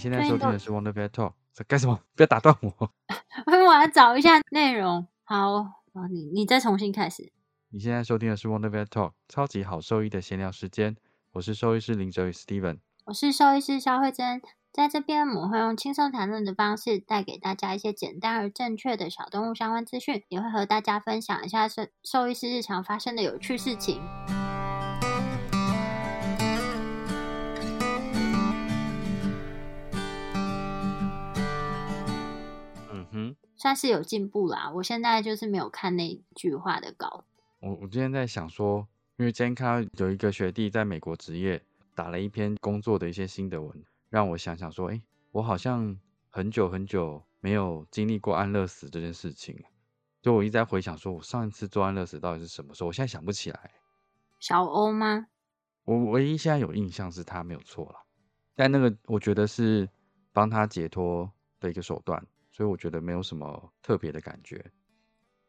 现在收听的是 Wonder Vet Talk，在干什么？不要打断我。我要找一下内容。好，你你再重新开始。你现在收听的是 Wonder Vet Talk，超级好兽医的闲聊时间。我是兽医师林哲宇 Steven，我是兽医师肖慧珍。在这边，我们会用轻松谈论的方式，带给大家一些简单而正确的小动物相关资讯，也会和大家分享一下兽兽医师日常发生的有趣事情。算是有进步啦。我现在就是没有看那句话的稿。我我今天在想说，因为今天看到有一个学弟在美国职业打了一篇工作的一些心得文。让我想想说，哎，我好像很久很久没有经历过安乐死这件事情，就我一直在回想，说我上一次做安乐死到底是什么时候？我现在想不起来。小欧吗？我唯一现在有印象是他没有错了，但那个我觉得是帮他解脱的一个手段，所以我觉得没有什么特别的感觉。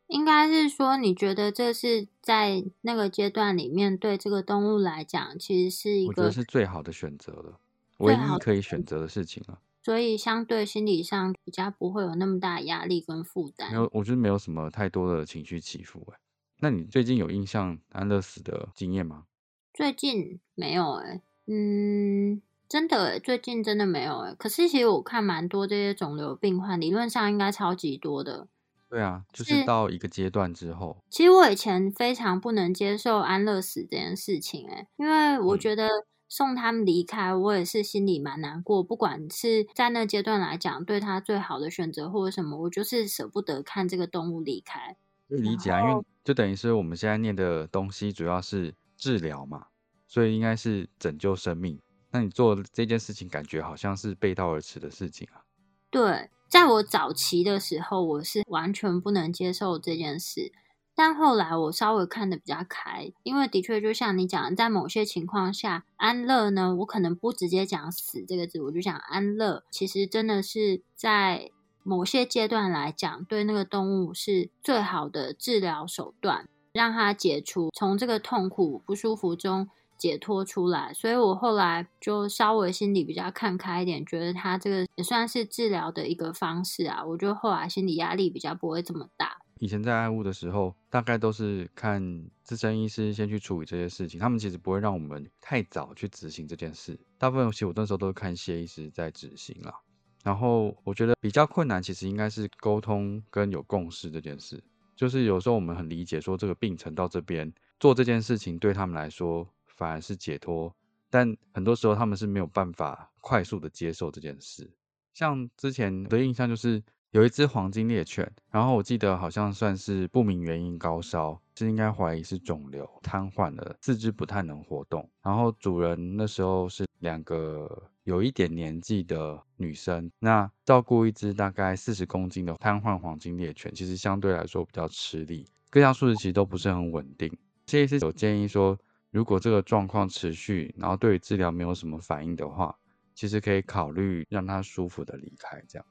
应该是说，你觉得这是在那个阶段里面，对这个动物来讲，其实是一个我觉得是最好的选择了。唯一可以选择的事情了，所以相对心理上比较不会有那么大压力跟负担。没有，我觉得没有什么太多的情绪起伏。哎，那你最近有印象安乐死的经验吗？最近没有哎，嗯，真的哎，最近真的没有哎。可是其实我看蛮多这些肿瘤病患，理论上应该超级多的。对啊，就是到一个阶段之后。其实我以前非常不能接受安乐死这件事情哎，因为我觉得。送他们离开，我也是心里蛮难过。不管是在那阶段来讲，对他最好的选择或者什么，我就是舍不得看这个动物离开。理解啊，因为就等于是我们现在念的东西主要是治疗嘛，所以应该是拯救生命。那你做这件事情，感觉好像是背道而驰的事情啊。对，在我早期的时候，我是完全不能接受这件事。但后来我稍微看的比较开，因为的确就像你讲，在某些情况下，安乐呢，我可能不直接讲死这个字，我就讲安乐，其实真的是在某些阶段来讲，对那个动物是最好的治疗手段，让它解除从这个痛苦不舒服中解脱出来。所以我后来就稍微心里比较看开一点，觉得他这个也算是治疗的一个方式啊。我觉得后来心理压力比较不会这么大。以前在爱物的时候，大概都是看资深医师先去处理这些事情，他们其实不会让我们太早去执行这件事。大部分其实我那时候都是看谢医师在执行啦。然后我觉得比较困难，其实应该是沟通跟有共识这件事。就是有时候我们很理解说这个病程到这边做这件事情对他们来说反而是解脱，但很多时候他们是没有办法快速的接受这件事。像之前的印象就是。有一只黄金猎犬，然后我记得好像算是不明原因高烧，是应该怀疑是肿瘤瘫痪了，四肢不太能活动。然后主人那时候是两个有一点年纪的女生，那照顾一只大概四十公斤的瘫痪黄金猎犬，其实相对来说比较吃力，各项数值其实都不是很稳定。这一次有建议说，如果这个状况持续，然后对治疗没有什么反应的话，其实可以考虑让它舒服的离开，这样。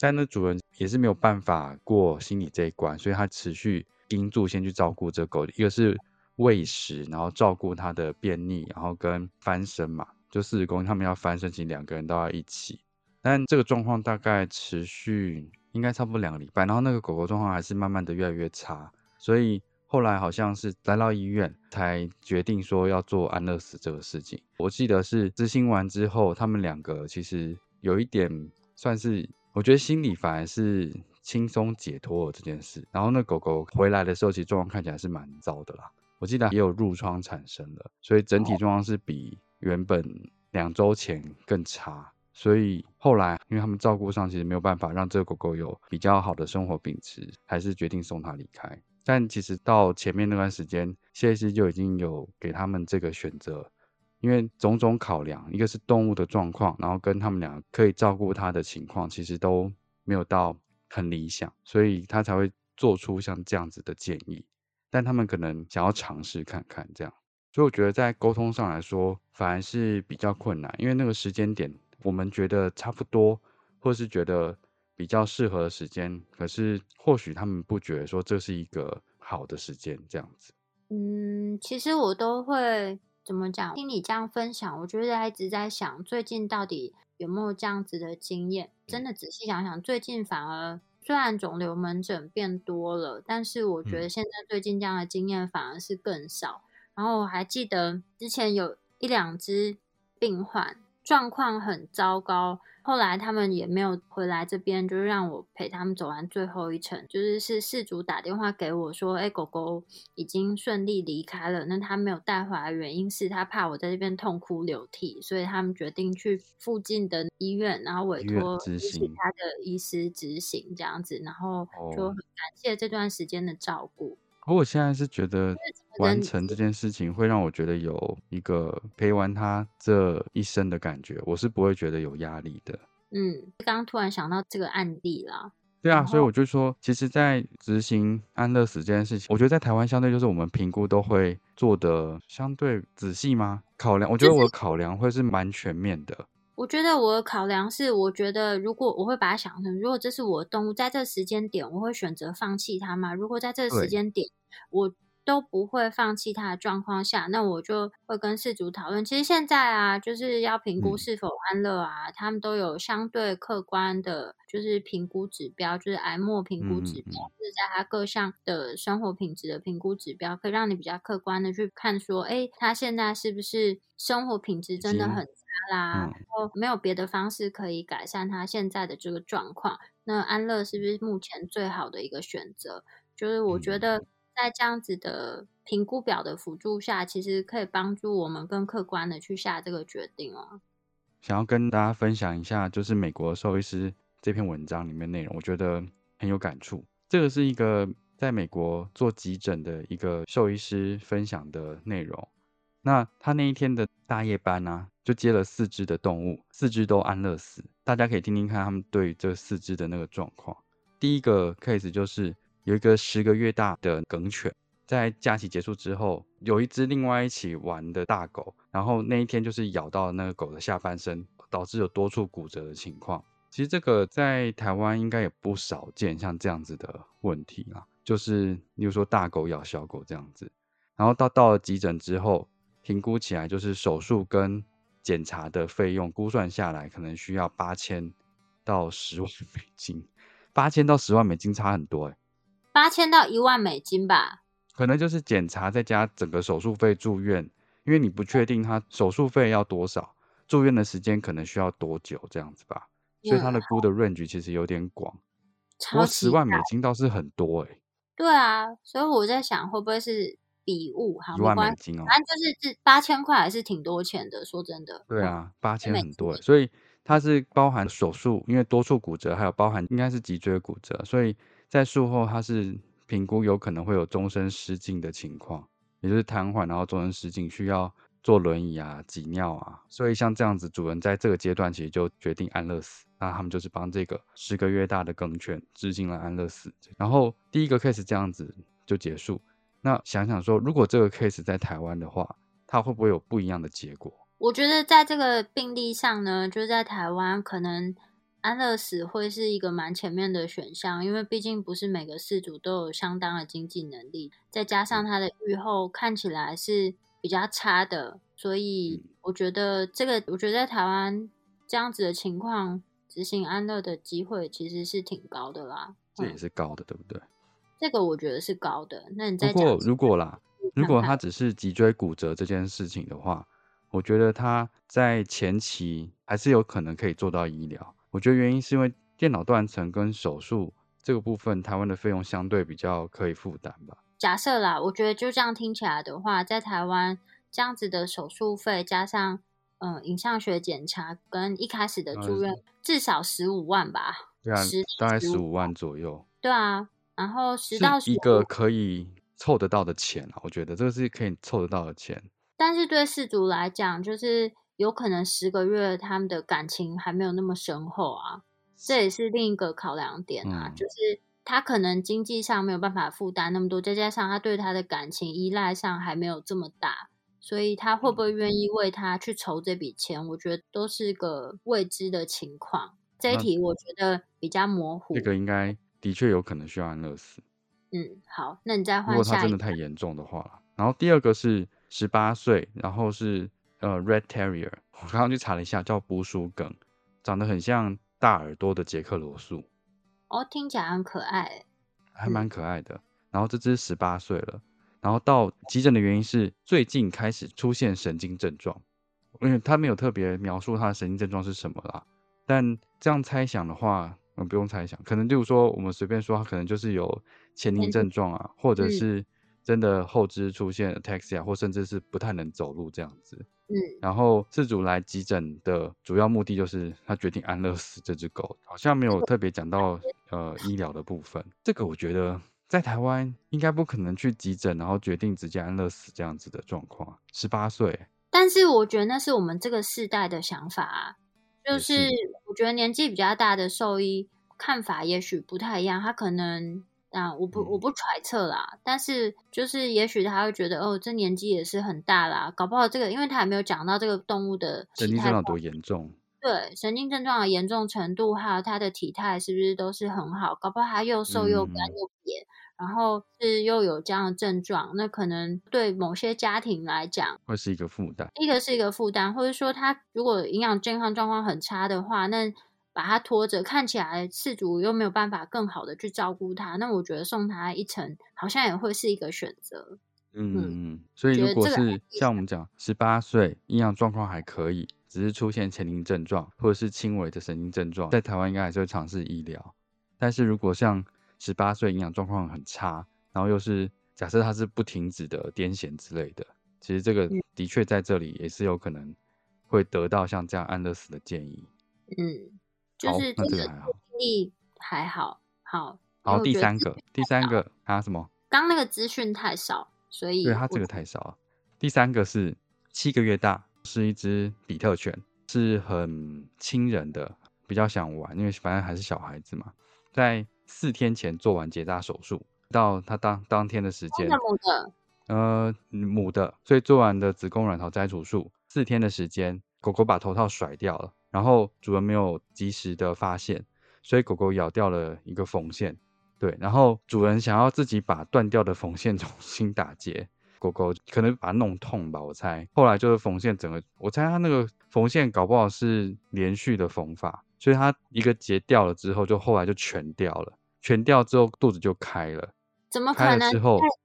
但那主人也是没有办法过心理这一关，所以他持续盯住先去照顾这狗，一个是喂食，然后照顾它的便秘，然后跟翻身嘛，就四十公斤他们要翻身，其实两个人都要一起。但这个状况大概持续应该差不多两个礼拜，然后那个狗狗状况还是慢慢的越来越差，所以后来好像是来到医院才决定说要做安乐死这个事情。我记得是执行完之后，他们两个其实有一点算是。我觉得心里反而是轻松解脱了这件事。然后那狗狗回来的时候，其实状况看起来是蛮糟的啦。我记得也有褥疮产生了，所以整体状况是比原本两周前更差。所以后来，因为他们照顾上其实没有办法让这个狗狗有比较好的生活品质，还是决定送它离开。但其实到前面那段时间，谢医师就已经有给他们这个选择，因为种种考量，一个是动物的状况，然后跟他们俩可以照顾它的情况，其实都没有到很理想，所以他才会做出像这样子的建议。但他们可能想要尝试看看这样，所以我觉得在沟通上来说，反而是比较困难，因为那个时间点我们觉得差不多，或是觉得。比较适合的时间，可是或许他们不觉得说这是一个好的时间，这样子。嗯，其实我都会怎么讲？听你这样分享，我觉得一直在想，最近到底有没有这样子的经验？真的仔细想想，最近反而虽然肿瘤门诊变多了，但是我觉得现在最近这样的经验反而是更少。然后我还记得之前有一两只病患状况很糟糕。后来他们也没有回来这边，就是让我陪他们走完最后一程。就是是事主打电话给我说：“哎，狗狗已经顺利离开了。那他没有带回来，原因是他怕我在这边痛哭流涕，所以他们决定去附近的医院，然后委托其他的医师执行这样子。然后就很感谢这段时间的照顾。我现在是觉得完成这件事情会让我觉得有一个陪完他这一生的感觉，我是不会觉得有压力的。嗯，刚刚突然想到这个案例啦。对啊，所以我就说，其实，在执行安乐死这件事情，我觉得在台湾相对就是我们评估都会做的相对仔细吗？考量，我觉得我的考量会是蛮全面的。我觉得我的考量是，我觉得如果我会把它想成，如果这是我的动物，在这个时间点，我会选择放弃它吗？如果在这个时间点，我都不会放弃它的状况下，那我就会跟事主讨论。其实现在啊，就是要评估是否安乐啊，他们都有相对客观的，就是评估指标，就是癌末评估指标，就是在它各项的生活品质的评估指标，可以让你比较客观的去看说，哎，他现在是不是生活品质真的很。啦，然后没有别的方式可以改善他现在的这个状况，那安乐是不是目前最好的一个选择？就是我觉得在这样子的评估表的辅助下，其实可以帮助我们更客观的去下这个决定哦。想要跟大家分享一下，就是美国兽医师这篇文章里面内容，我觉得很有感触。这个是一个在美国做急诊的一个兽医师分享的内容。那他那一天的大夜班呢，就接了四只的动物，四只都安乐死。大家可以听听看他们对这四只的那个状况。第一个 case 就是有一个十个月大的梗犬，在假期结束之后，有一只另外一起玩的大狗，然后那一天就是咬到那个狗的下半身，导致有多处骨折的情况。其实这个在台湾应该也不少见，像这样子的问题啊，就是比如说大狗咬小狗这样子，然后到到了急诊之后。评估起来就是手术跟检查的费用估算下来，可能需要八千到十万美金。八千到十万美金差很多哎，八千到一万美金吧。可能就是检查再加整个手术费、住院，因为你不确定他手术费要多少，住院的时间可能需要多久这样子吧。所以他的估的 range 其实有点广。不过十万美金倒是很多哎。对啊，所以我在想会不会是。笔误好，一万美金哦，反正就是这八千块还是挺多钱的。说真的，对啊，八千很多，所以它是包含手术，因为多处骨折，还有包含应该是脊椎骨折，所以在术后它是评估有可能会有终身失禁的情况，也就是瘫痪，然后终身失禁，需要坐轮椅啊、挤尿啊。所以像这样子，主人在这个阶段其实就决定安乐死，那他们就是帮这个十个月大的梗犬执行了安乐死。然后第一个 case 这样子就结束。那想想说，如果这个 case 在台湾的话，它会不会有不一样的结果？我觉得在这个病例上呢，就是在台湾，可能安乐死会是一个蛮前面的选项，因为毕竟不是每个事主都有相当的经济能力，再加上他的预后看起来是比较差的，所以我觉得这个，我觉得在台湾这样子的情况执行安乐的机会其实是挺高的啦。这也是高的，对不对？这个我觉得是高的。那你在不过如果啦，如果他只是脊椎骨折这件事情的话，我觉得他在前期还是有可能可以做到医疗。我觉得原因是因为电脑断层跟手术这个部分，台湾的费用相对比较可以负担吧？假设啦，我觉得就这样听起来的话，在台湾这样子的手术费加上嗯影像学检查跟一开始的住院，至少十五万吧？对啊，大概十五万左右。对啊，然后十到一个可以凑得到的钱啊，我觉得这个是可以凑得到的钱。但是对氏族来讲，就是有可能十个月他们的感情还没有那么深厚啊，这也是另一个考量点啊，就是他可能经济上没有办法负担那么多，再加上他对他的感情依赖上还没有这么大，所以他会不会愿意为他去筹这笔钱，我觉得都是个未知的情况。这一题我觉得比较模糊。这个应该的确有可能需要安乐死。嗯，好，那你再换。如果他真的太严重的话，然后第二个是。十八岁，然后是呃，Red Terrier，我刚刚去查了一下，叫捕鼠梗，长得很像大耳朵的杰克罗素。哦，听起来很可爱，还蛮可爱的。然后这只十八岁了，然后到急诊的原因是最近开始出现神经症状，因为他没有特别描述他的神经症状是什么啦。但这样猜想的话，嗯，不用猜想，可能就是说我们随便说，他可能就是有前庭症状啊，或者是。真的后肢出现 ataxia 或甚至是不太能走路这样子，嗯，然后事主来急诊的主要目的就是他决定安乐死这只狗，好像没有特别讲到 呃医疗的部分。这个我觉得在台湾应该不可能去急诊，然后决定直接安乐死这样子的状况。十八岁，但是我觉得那是我们这个世代的想法啊，就是我觉得年纪比较大的兽医看法也许不太一样，他可能。啊，我不我不揣测啦，但是就是也许他会觉得哦，这年纪也是很大啦，搞不好这个，因为他还没有讲到这个动物的神经症状多严重，对神经症状的严重程度，还有它的体态是不是都是很好，搞不好它又瘦又干又扁，然后是又有这样的症状，那可能对某些家庭来讲会是一个负担，一个是一个负担，或者说他如果营养健康状况很差的话，那。把他拖着，看起来事主又没有办法更好的去照顾他，那我觉得送他一程好像也会是一个选择。嗯嗯，所以如果是像我们讲十八岁，营养状况还可以，只是出现前庭症状或者是轻微的神经症状，在台湾应该还是会尝试医疗。但是如果像十八岁营养状况很差，然后又是假设他是不停止的癫痫之类的，其实这个的确在这里也是有可能会得到像这样安乐死的建议。嗯。就是这个病例还好，好，好，第三个，第三个啊什么？刚那个资讯太少，所以对他这个太少了。第三个是七个月大，是一只比特犬，是很亲人的，比较想玩，因为反正还是小孩子嘛。在四天前做完结扎手术，到他当当天的时间，母的，呃，母的，所以做完的子宫卵巢摘除术，四天的时间，狗狗把头套甩掉了。然后主人没有及时的发现，所以狗狗咬掉了一个缝线。对，然后主人想要自己把断掉的缝线 重新打结，狗狗可能把它弄痛吧，我猜。后来就是缝线整个，我猜它那个缝线搞不好是连续的缝法，所以它一个结掉了之后，就后来就全掉了，全掉之后肚子就开了。怎么可能？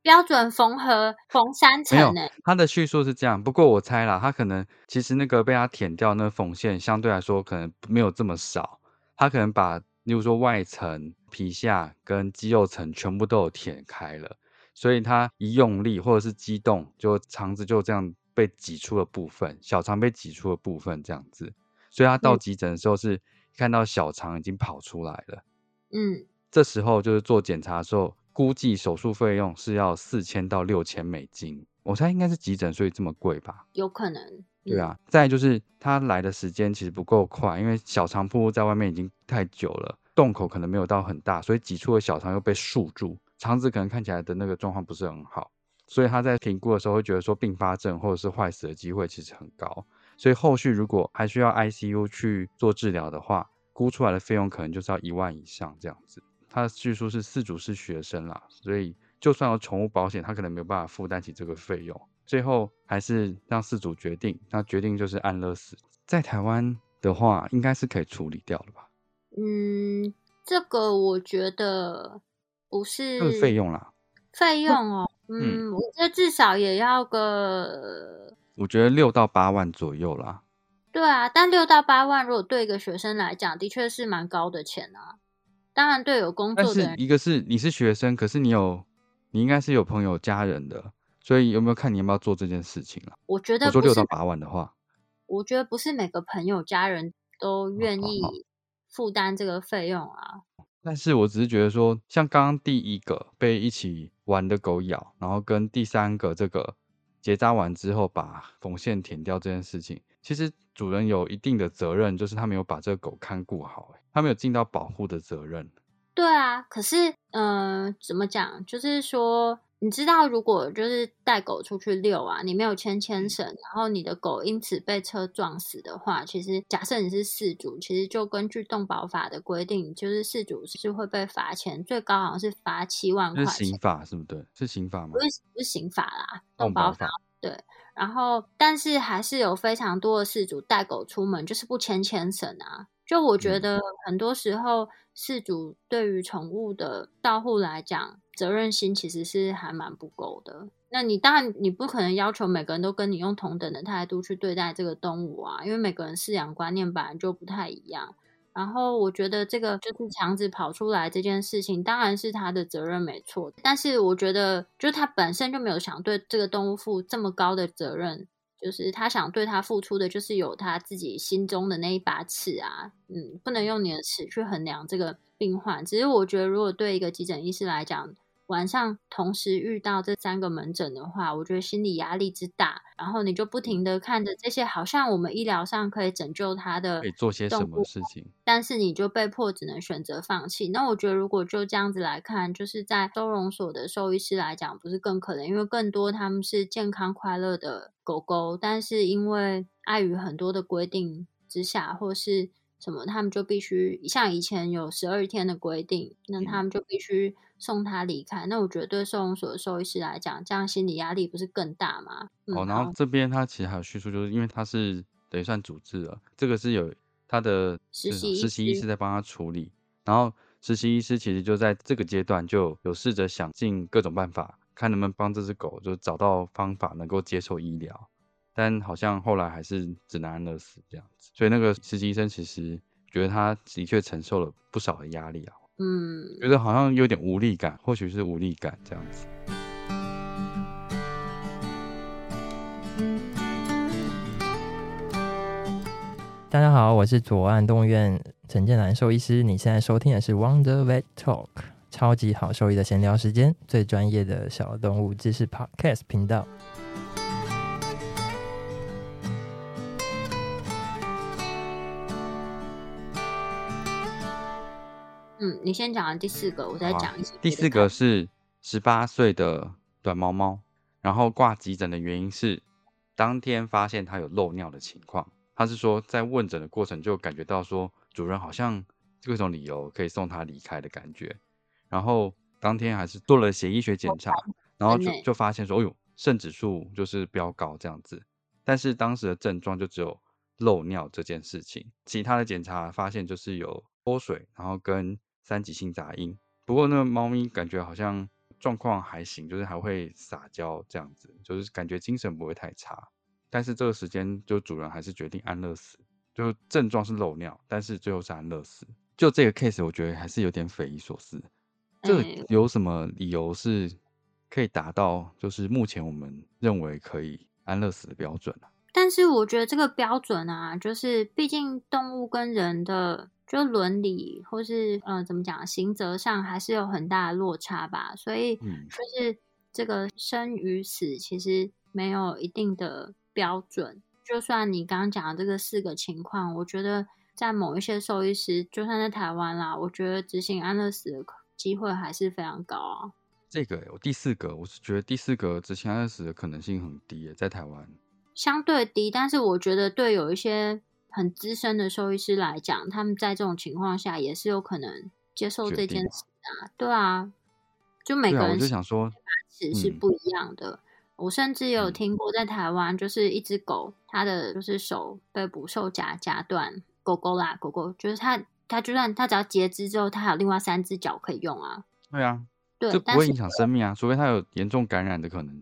标准缝合缝三层呢？他的叙述是这样，不过我猜啦，他可能其实那个被他舔掉那缝线相对来说可能没有这么少，他可能把例如说外层、皮下跟肌肉层全部都有舔开了，所以他一用力或者是激动，就肠子就这样被挤出了部分，小肠被挤出了部分这样子，所以他到急诊的时候是看到小肠已经跑出来了，嗯，这时候就是做检查的时候。估计手术费用是要四千到六千美金，我猜应该是急诊，所以这么贵吧？有可能。对啊，再就是他来的时间其实不够快，因为小肠铺在外面已经太久了，洞口可能没有到很大，所以挤出的小肠又被束住，肠子可能看起来的那个状况不是很好，所以他在评估的时候会觉得说并发症或者是坏死的机会其实很高，所以后续如果还需要 ICU 去做治疗的话，估出来的费用可能就是要一万以上这样子。他据说是四主是学生啦，所以就算有宠物保险，他可能没有办法负担起这个费用。最后还是让四主决定，那决定就是安乐死。在台湾的话，应该是可以处理掉了吧？嗯，这个我觉得不是费用啦。费用哦，嗯，我觉得至少也要个，我觉得六到八万左右啦。对啊，但六到八万，如果对一个学生来讲，的确是蛮高的钱啊。当然，对有工作的人，一个是你是学生，可是你有你应该是有朋友家人的，所以有没有看你要不要做这件事情啊？我觉得不是我说六到，八万的话，我觉得不是每个朋友家人都愿意好负担这个费用啊。但是我只是觉得说，像刚刚第一个被一起玩的狗咬，然后跟第三个这个结扎完之后把缝线舔掉这件事情，其实主人有一定的责任，就是他没有把这个狗看顾好、他没有尽到保护的责任。对啊，可是，嗯、怎么讲？就是说，你知道，如果就是带狗出去遛啊，你没有牵牵绳，然后你的狗因此被车撞死的话，其实假设你是事主，其实就根据动保法的规定，就是事主是会被罚钱，最高好像是罚七万块钱是刑，法是不对？是刑法吗不？是不是刑法啦，动保法。然后，但是还是有非常多的事主带狗出门就是不牵牵绳啊。就我觉嗯得很多时候，事主对于宠物的照护来讲，责任心其实是还蛮不够的。那你当然你不可能要求每个人都跟你用同等的态度去对待这个动物啊，因为每个人饲养观念本来就不太一样。然后我觉得这个就是强制跑出来这件事情，当然是他的责任没错，但是我觉得就他本身就没有想对这个动物负这么高的责任，就是他想对他付出的就是有他自己心中的那一把尺啊，嗯，不能用你的尺去衡量这个病患。只是我觉得，如果对一个急诊医师来讲，晚上同时遇到这三个门诊的话，我觉得心理压力之大，然后你就不停的看着这些好像我们医疗上可以拯救他的可以做些什么事情？但是你就被迫只能选择放弃。那我觉得，如果就这样子来看，就是在收容所的兽医师来讲，不是更可能，因为更多他们是健康快乐的狗狗，但是因为碍于很多的规定之下，或是什么，他们就必须像以前有十二天的规定，那他们就必须送他离开。那我觉得对收容所的兽医师来讲，这样心理压力不是更大吗？嗯，哦，然后好这边他其实还有叙述，就是因为他是等于算主治了，这个是有他的实习实习医师师在帮他处理，然后实习医师其实就在这个阶段就有试着想尽各种办法，看能不能帮这只狗就找到方法能够接受医疗，但好像后来还是只能安乐死这样子，所以那个实习医生其实觉得他的确承受了不少的压力啊，嗯，觉得好像有点无力感，或许是无力感这样子。大家好，我是左岸动物院陈建南兽医师。你现在收听的是 Wonder Vet Talk，超级好兽医的闲聊时间，最专业的小动物知识 Podcast 频道。嗯，你先讲完第四个，我再讲一些第四个是十八岁的短毛猫，然后挂急诊的原因是当天发现它有漏尿的情况。他是说在问诊的过程就感觉到说主人好像各种理由可以送它离开的感觉，然后当天还是做了血液学检查，然后就就发现说，哎呦，肾指数就是飙高这样子，但是当时的症状就只有漏尿这件事情，其他的检查发现就是有脱水，然后跟三级性杂音。不过那个猫咪感觉好像状况还行，就是还会撒娇这样子，就是感觉精神不会太差。但是这个时间就主人还是决定安乐死，就症状是漏尿，但是最后是安乐死。就这个 case，我觉得还是有点匪夷所思。这有什么理由是可以达到就是目前我们认为可以安乐死的标准啊？但是我觉得这个标准啊，就是毕竟动物跟人的就伦理或是呃怎么讲，刑责上还是有很大的落差吧。所以嗯就是这个生与死其实没有一定的标准。就算你刚刚讲的这个四个情况，我觉得在某一些兽医师，就算在台湾啦，我觉得执行安乐死的机会还是非常高啊。这个我第四个，我是觉得第四个执行安乐死的可能性很低耶，在台湾。相对低，但是我觉得对有一些很资深的兽医师来讲，他们在这种情况下也是有可能接受这件事啊。对啊，就每对啊，我个人就想说，齿是嗯不一样的。我甚至有嗯听过在台湾，就是一只狗，它的就是手被捕兽夹夹断，狗狗啦，狗狗就是它，它就算它只要截肢之后，它还有另外三只脚可以用啊。对啊，对这，不会影响生命啊，除非它有严重感染的可能。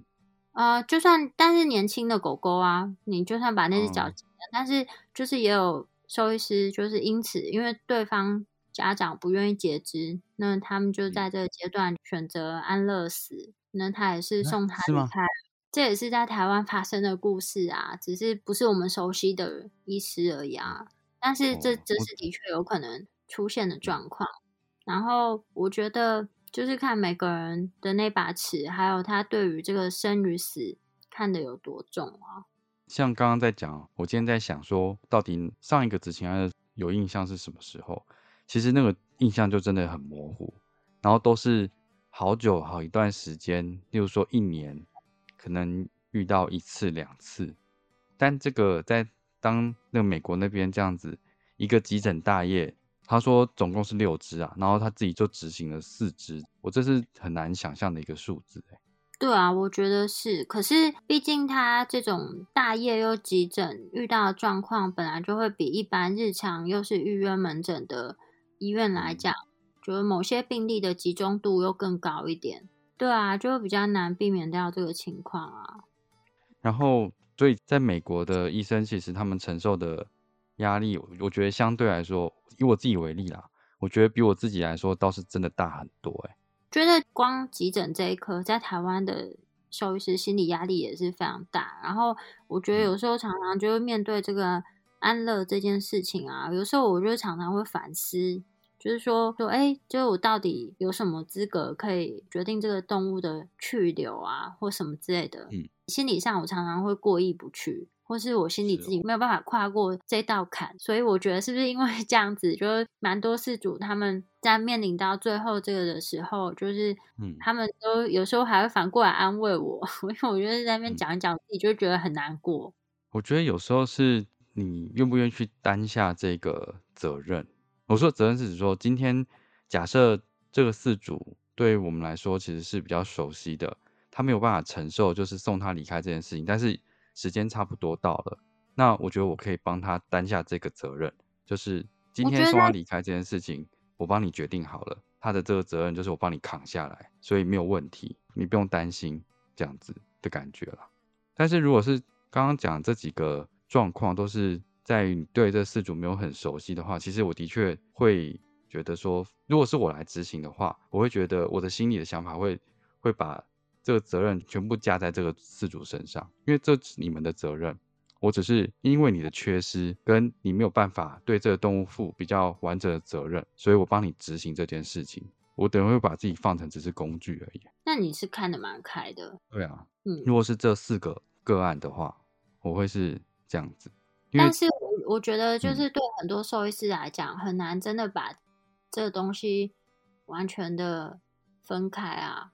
呃，就算但是年轻的狗狗啊，你就算把那只脚但是就是也有兽医师就是因此，因为对方家长不愿意截肢，那他们就嗯在这个阶段选择安乐死，那他也是啊送他离开。这也是在台湾发生的故事啊，只是不是我们熟悉的医师而已啊。但是这这是的确有可能出现的状况。然后我觉得就是看每个人的那把尺，还有他对于这个生与死看得有多重啊。像刚刚在讲，我今天在想说，到底上一个执行案有印象是什么时候？其实那个印象就真的很模糊，然后都是好久好一段时间，例如说一年，可能遇到一次两次。但这个在当那个美国那边这样子一个急诊大业，他说总共是六只啊，然后他自己就执行了四只，我这是很难想象的一个数字、欸。对啊，我觉得是。可是毕竟他这种大夜又急诊遇到的状况，本来就会比一般日常又是预约门诊的医院来嗯讲，觉得某些病例的集中度又更高一点。对啊，就会比较难避免掉这个情况啊。然后，所以在美国的医生，其实他们承受的压力，我我觉得相对来说，以我自己为例啦，我觉得比我自己来说倒是真的大很多、欸。觉得光急诊这一科，在台湾的兽医师心理压力也是非常大。然后我觉得有时候常常就会面对这个安乐这件事情啊，有时候我就常常会反思，就是说说，哎，就我到底有什么资格可以决定这个动物的去留啊，或什么之类的。嗯，心理上我常常会过意不去。或是我心里自己没有办法跨过这道坎，所以我觉得是不是因为这样子，就是蛮多事主他们在面临到最后这个的时候，就是嗯。他们都有时候还会反过来安慰我，因为我觉得在那边嗯。讲一讲，自己就觉得很难过。我觉得有时候是你愿不愿意去担下这个责任。我说责任是指说，今天假设这个事主对我们来说其实是比较熟悉的，他没有办法承受就是送他离开这件事情，但是时间差不多到了，那我觉得我可以帮他担下这个责任，就是今天送他离开这件事情，我帮你决定好了，他的这个责任就是我帮你扛下来，所以没有问题，你不用担心这样子的感觉了。但是如果是刚刚讲这几个状况，都是在于你对这四组没有很熟悉的话，其实我的确会觉得说，如果是我来执行的话，我会觉得我的心里的想法会会把这个责任全部加在这个饲主身上，因为这是你们的责任。我只是因为你的缺失，跟你没有办法对这个动物负比较完整的责任，所以我帮你执行这件事情。我等于会把自己放成只是工具而已。那你是看得蛮开的，对啊，嗯，如果是这四个个案的话，我会是这样子，但是我我觉得，就嗯是对很多兽医师来讲，很难真的把这个东西完全的分开啊。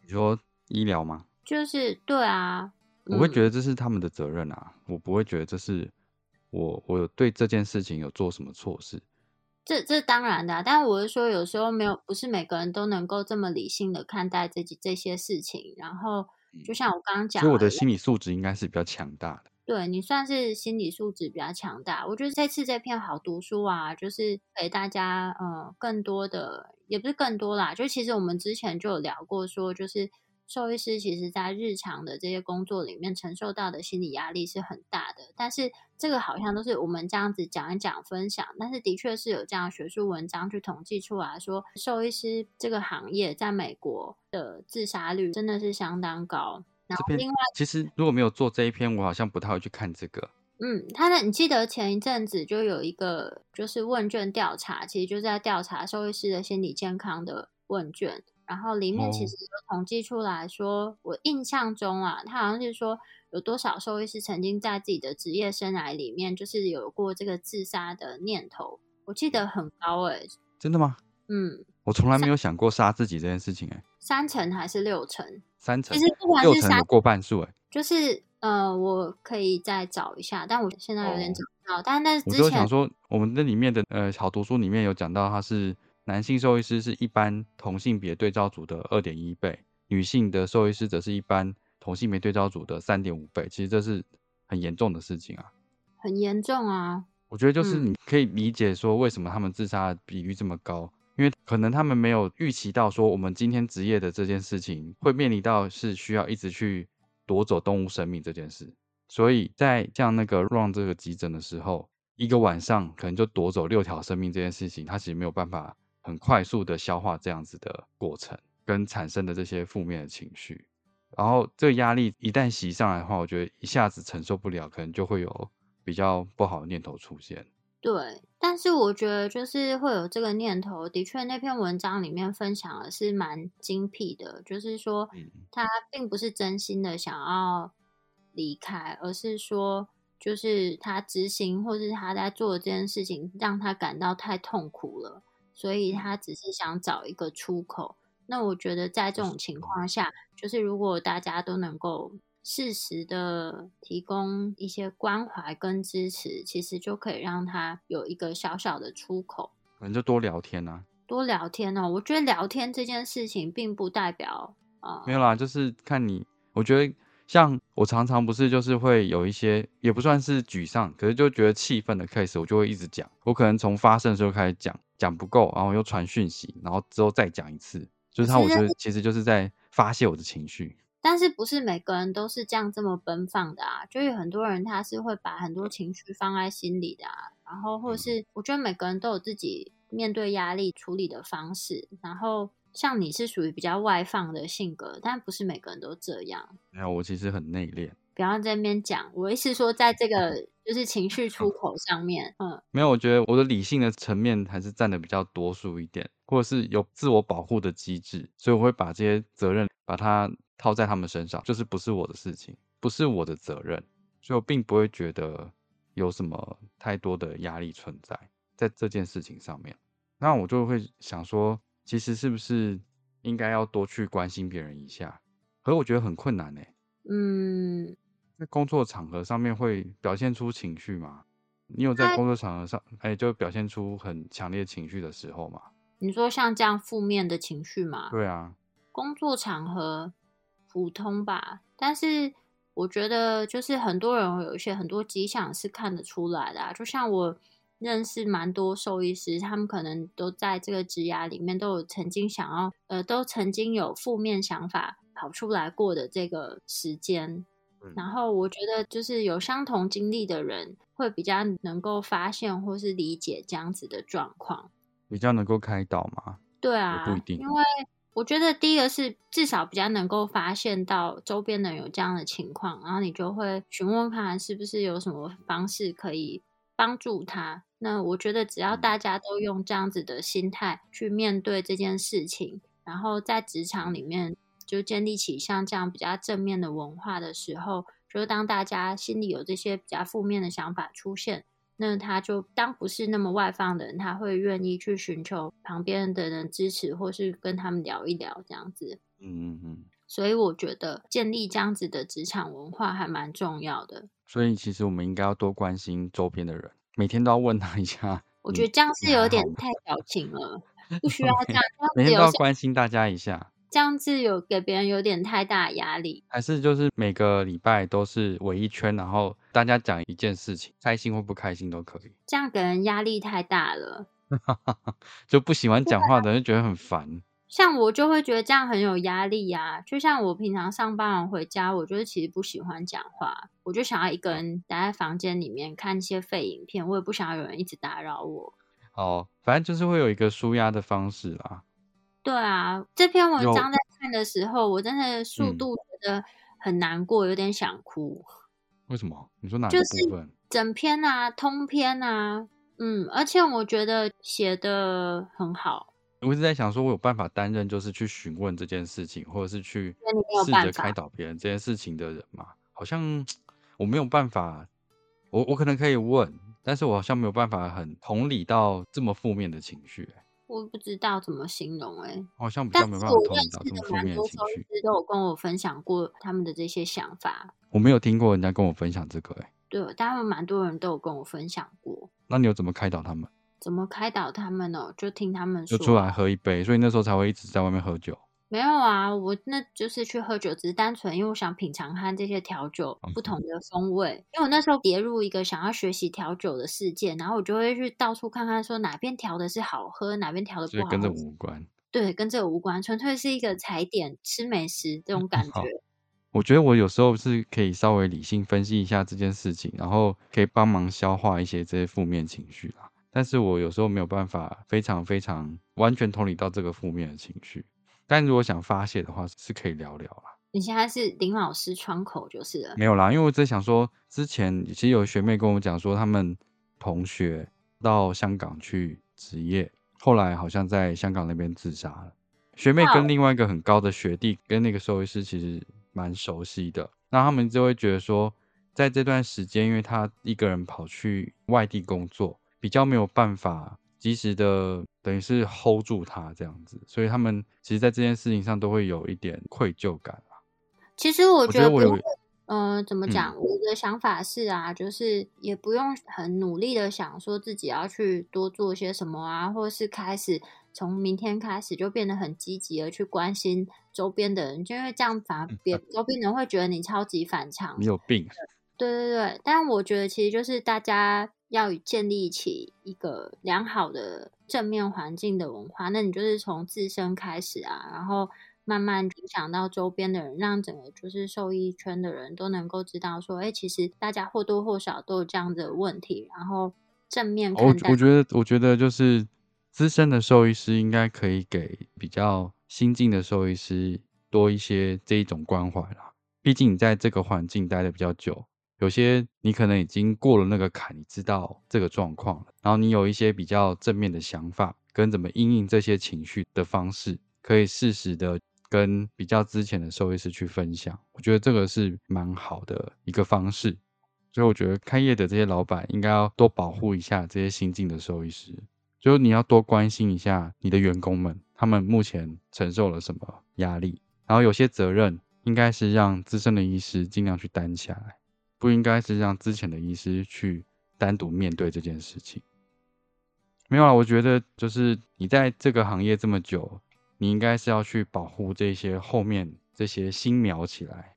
你说医疗吗？就是对啊，我会觉得得这是他们的责任啊，我不会觉得这是我我有对这件事情有做什么错事。这这当然的啊、但我是说，有时候没有，不是每个人都能够这么理性的看待这这些事情。然后，就像我刚刚讲的，所以我的心理素质应该是比较强大的。对你算是心理素质比较强大。我觉得这次这篇好读书啊，就是给大家呃更多的，也不是更多啦，就其实我们之前就有聊过说，就是兽医师其实在日常的这些工作里面承受到的心理压力是很大的。但是这个好像都是我们这样子讲一讲分享，但是的确是有这样学术文章去统计出来说，兽医师这个行业在美国的自杀率真的是相当高。然后另外其实如果没有做这一篇，我好像不太会去看这个。嗯，他的你记得前一阵子就有一个就是问卷调查，其实就是在调查兽医师的心理健康的问卷，然后里面其哦实有统计出来说，我印象中啊，他好像是说有多少兽医师曾经在自己的职业生涯里面就是有过这个自杀的念头，我记得很高诶、真的吗？嗯，我从来没有想过杀自己这件事情、欸，哎，三成还是六成？三成其、实不管是三有过半数、欸，哎，就是呃，我可以再找一下，但我现在有点哦找不到，但那我之前就想说，我们那里面的呃好读书里面有讲到，他是男性兽医师是一般同性别对照组的二点一倍，女性的兽医师则是一般同性别对照组的三点五倍。其实这是很严重的事情啊。很严重啊，我觉得就是嗯你可以理解说为什么他们自杀的比率这么高，因为可能他们没有预期到说我们今天职业的这件事情会面临到是需要一直去夺走动物生命这件事。所以在像那个 run 这个急诊的时候，一个晚上可能就夺走六条生命这件事情，他其实没有办法很快速的消化这样子的过程跟产生的这些负面的情绪。然后这个压力一旦袭上来的话，我觉得一下子承受不了，可能就会有比较不好的念头出现。对，但是我觉得就是会有这个念头，的确那篇文章里面分享的是蛮精辟的，就是说他并不是真心的想要离开，而是说就是他执行或是他在做这件事情让他感到太痛苦了，所以他只是想找一个出口。那我觉得在这种情况下，就是如果大家都能够。适时的提供一些关怀跟支持，其实就可以让他有一个小小的出口。可能就多聊天啊，多聊天哦。我觉得聊天这件事情并不代表啊，没有啦，就是看你。我觉得像我常常不是就是会有一些也不算是沮丧，可是就觉得气愤的 case，我就会一直讲。我可能从发生的时候开始讲，讲不够，然后又传讯息，然后之后再讲一次，就是他，我觉得其实就是在发泄我的情绪。但是不是每个人都是这样这么奔放的啊？就有很多人他是会把很多情绪放在心里的啊。然后或者是我觉得每个人都有自己面对压力处理的方式。然后像你是属于比较外放的性格，但不是每个人都这样。没有，我其实很内敛。不要在那边讲，我意思说在这个就是情绪出口上面，嗯，没有，我觉得我的理性的层面还是占的比较多数一点，或者是有自我保护的机制，所以我会把这些责任把它。套在他们身上，就是不是我的事情，不是我的责任，所以我并不会觉得有什么太多的压力存在在这件事情上面。那我就会想说，其实是不是应该要多去关心别人一下？可是我觉得很困难呢。嗯，在工作场合上面会表现出情绪吗？你有在工作场合上，哎，就表现出很强烈情绪的时候吗？你说像这样负面的情绪吗？对啊，工作场合。普通吧，但是我觉得就是很多人有一些很多迹象是看得出来的，就像我认识蛮多兽医师，他们可能都在这个职涯里面都有曾经想要，呃，都曾经有负面想法跑出来过的这个时间。然后我觉得就是有相同经历的人会比较能够发现或是理解这样子的状况，比较能够开导吗？对啊，不一定，因为。我觉得第一个是至少比较能够发现到周边的人有这样的情况，然后你就会询问看是不是有什么方式可以帮助他。那我觉得只要大家都用这样子的心态去面对这件事情，然后在职场里面就建立起像这样比较正面的文化的时候，就当大家心里有这些比较负面的想法出现。那他就当不是那么外放的人，他会愿意去寻求旁边的人支持，或是跟他们聊一聊这样子。嗯嗯嗯。所以我觉得建立这样子的职场文化还蛮重要的。所以其实我们应该要多关心周边的人，每天都要问他一下。我觉得这样是有点太矫情了，不需要这样。每天都要关心大家一下。这样子有给别人有点太大压力，还是就是每个礼拜都是围一圈，然后大家讲一件事情，开心或不开心都可以。这样给人压力太大了，就不喜欢讲话的人觉得很烦。像我就会觉得这样很有压力呀。就像我平常上班完回家，我就是其实不喜欢讲话，我就想要一个人待在房间里面看一些废影片，我也不想要有人一直打扰我。哦，反正就是会有一个舒压的方式啦。对啊，这篇文章在看的时候，我真的速度觉得很难过，有点想哭。为什么？你说哪个部分？整篇啊，通篇啊，嗯，而且我觉得写的很好。我一直在想，说我有办法担任，就是去询问这件事情，或者是去试着开导别人这件事情的人嘛？好像 我没有办法。我我可能可以问，但是我好像没有办法很同理到这么负面的情绪。我不知道怎么形容哎，好像比较没办法同理到这么负面的情绪。都有跟我分享过他们的这些想法，我没有听过人家跟我分享这个哎。对，但他们蛮多人都有跟我分享过。那你有怎么开导他们？怎么开导他们呢？就听他们说，就出来喝一杯，所以那时候才会一直在外面喝酒。没有啊，我那就是去喝酒，只是单纯因为我想品尝看这些调酒不同的风味。因为我那时候跌入一个想要学习调酒的世界，然后我就会去到处看看，说哪边调的是好喝，哪边调的不好。跟这无关。对，跟这个无关，纯粹是一个踩点吃美食这种感 觉。我觉得我有时候是可以稍微理性分析一下这件事情，然后可以帮忙消化一些这些负面情绪啦。但是我有时候没有办法非常非常完全同理到这个负面的情绪。但如果想发泄的话，是可以聊聊啦。你现在是林老师窗口就是了。没有啦，因为我在想说，之前其实有学妹跟我讲说，他们同学到香港去职业，后来好像在香港那边自杀了。学妹跟另外一个很高的学弟跟那个兽医师其实。蛮熟悉的，那他们就会觉得说，在这段时间，因为他一个人跑去外地工作，比较没有办法及时的，等于是 hold 住他这样子，所以他们其实，在这件事情上都会有一点愧疚感其实我觉得，嗯，怎么讲？我的想法是啊，就是也不用很努力的想说自己要去多做些什么啊，或是开始。从明天开始就变得很积极的去关心周边的人，就因为这样反而别周边人会觉得你超级反常，你有病。对对对，但我觉得其实就是大家要建立起一个良好的正面环境的文化，那你就是从自身开始啊，然后慢慢影响到周边的人，让整个就是受益圈的人都能够知道说，哎，其实大家或多或少都有这样的问题，然后正面看待。我我觉得，我觉得就是。资深的兽医师应该可以给比较新进的兽医师多一些这一种关怀啦。毕竟你在这个环境待的比较久，有些你可能已经过了那个坎，你知道这个状况了，然后你有一些比较正面的想法跟怎么应应这些情绪的方式，可以适时的跟比较之前的兽医师去分享。我觉得这个是蛮好的一个方式。所以我觉得开业的这些老板应该要多保护一下这些新进的兽医师。就你要多关心一下你的员工们，他们目前承受了什么压力，然后有些责任应该是让资深的医师尽量去担起来，不应该是让之前的医师去单独面对这件事情。没有啊，我觉得就是你在这个行业这么久，你应该是要去保护这些后面这些新苗起来。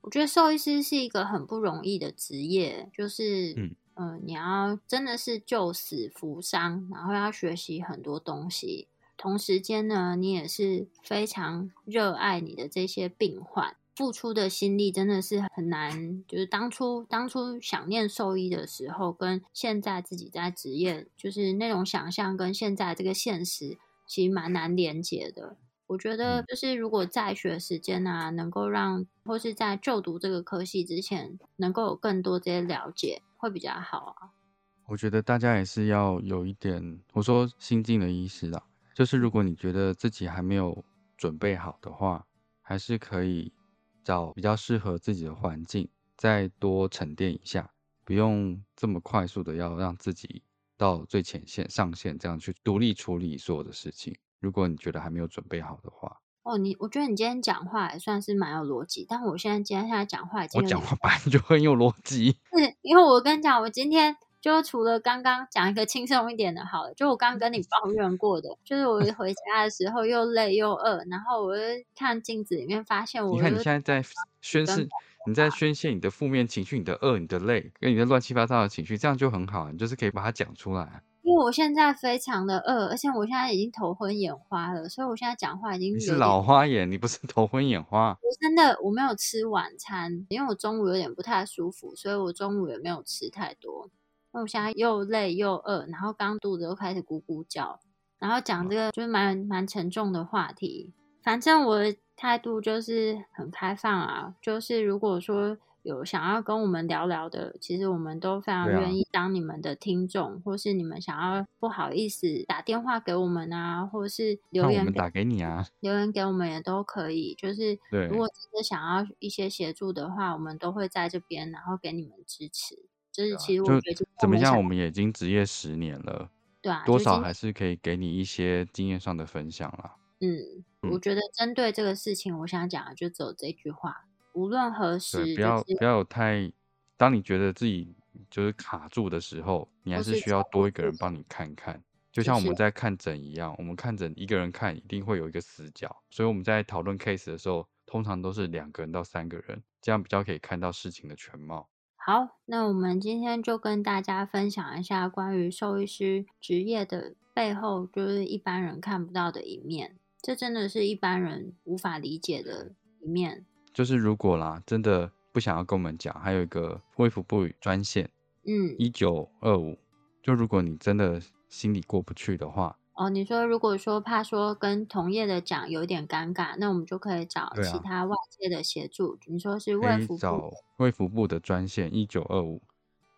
我觉得兽医师是一个很不容易的职业，就是嗯。嗯，你要真的是救死扶伤，然后要学习很多东西。同时间呢，你也是非常热爱你的这些病患，付出的心力真的是很难。就是当初当初想念兽医的时候，跟现在自己在职业，就是那种想象跟现在这个现实，其实蛮难连接的。我觉得，就是如果在学时间啊，能够让或是在就读这个科系之前，能够有更多这些了解。会比较好啊。我觉得大家也是要有一点，我说心境的意识啦，就是如果你觉得自己还没有准备好的话，还是可以找比较适合自己的环境，再多沉淀一下，不用这么快速的要让自己到最前线上线，这样去独立处理所有的事情。如果你觉得还没有准备好的话。哦，你我觉得你今天讲话也算是蛮有逻辑，但我现在今天现在讲话已经我讲话本来就很有逻辑。是 因为我跟你讲，我今天就除了刚刚讲一个轻松一点的，好了，就我刚刚跟你抱怨过的，就是我回家的时候又累又饿，然后我就看镜子里面发现我，你看你现在在宣誓，你在宣泄你的负面情绪，你的饿，你的累，跟你的乱七八糟的情绪，这样就很好，你就是可以把它讲出来。因为我现在非常的饿，而且我现在已经头昏眼花了，所以我现在讲话已经你是老花眼，你不是头昏眼花。我真的我没有吃晚餐，因为我中午有点不太舒服，所以我中午也没有吃太多。那我现在又累又饿，然后刚肚子又开始咕咕叫，然后讲这个就是蛮蛮沉重的话题。反正我的态度就是很开放啊，就是如果说。有想要跟我们聊聊的，其实我们都非常愿意当你们的听众，或是你们想要不好意思打电话给我们啊，或是留言打给你啊，留言给我们也都可以。就是如果真的想要一些协助的话，我们都会在这边，然后给你们支持。就是其实我觉得怎么样，我们已经职业十年了，对啊，多少还是可以给你一些经验上的分享啦。嗯，我觉得针对这个事情，我想讲的就只有这句话。无论何时，不要不要有太，当你觉得自己就是卡住的时候，你还是需要多一个人帮你看看。就像我们在看诊一样，我们看诊一个人看一定会有一个死角，所以我们在讨论 case 的时候，通常都是两个人到三个人，这样比较可以看到事情的全貌。好，那我们今天就跟大家分享一下关于兽医师职业的背后，就是一般人看不到的一面，这真的是一般人无法理解的一面。就是如果啦，真的不想要跟我们讲，还有一个卫福部专线嗯，一九二五，就如果你真的心里过不去的话，哦，你说如果说怕说跟同业的讲有点尴尬，那我们就可以找对啊其他外界的协助。你说是可卫福部找卫福部的专线一九二五，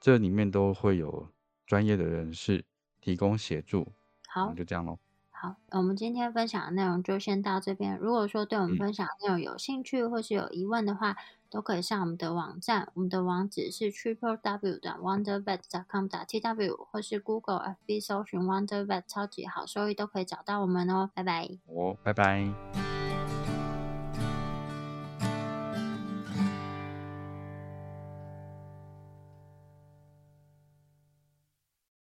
这里面都会有专业的人士提供协助。我好们就这样喽。好，我们今天分享的内容就先到这边。如果说对我们嗯分享的内容有兴趣或是有疑问的话，都可以上我们的网站，我们的网址是 triple w 的 wondervet com t w 或是 Google FB 搜寻 Wondervet 超级好收益都可以找到我们哦。拜拜。哦，拜拜。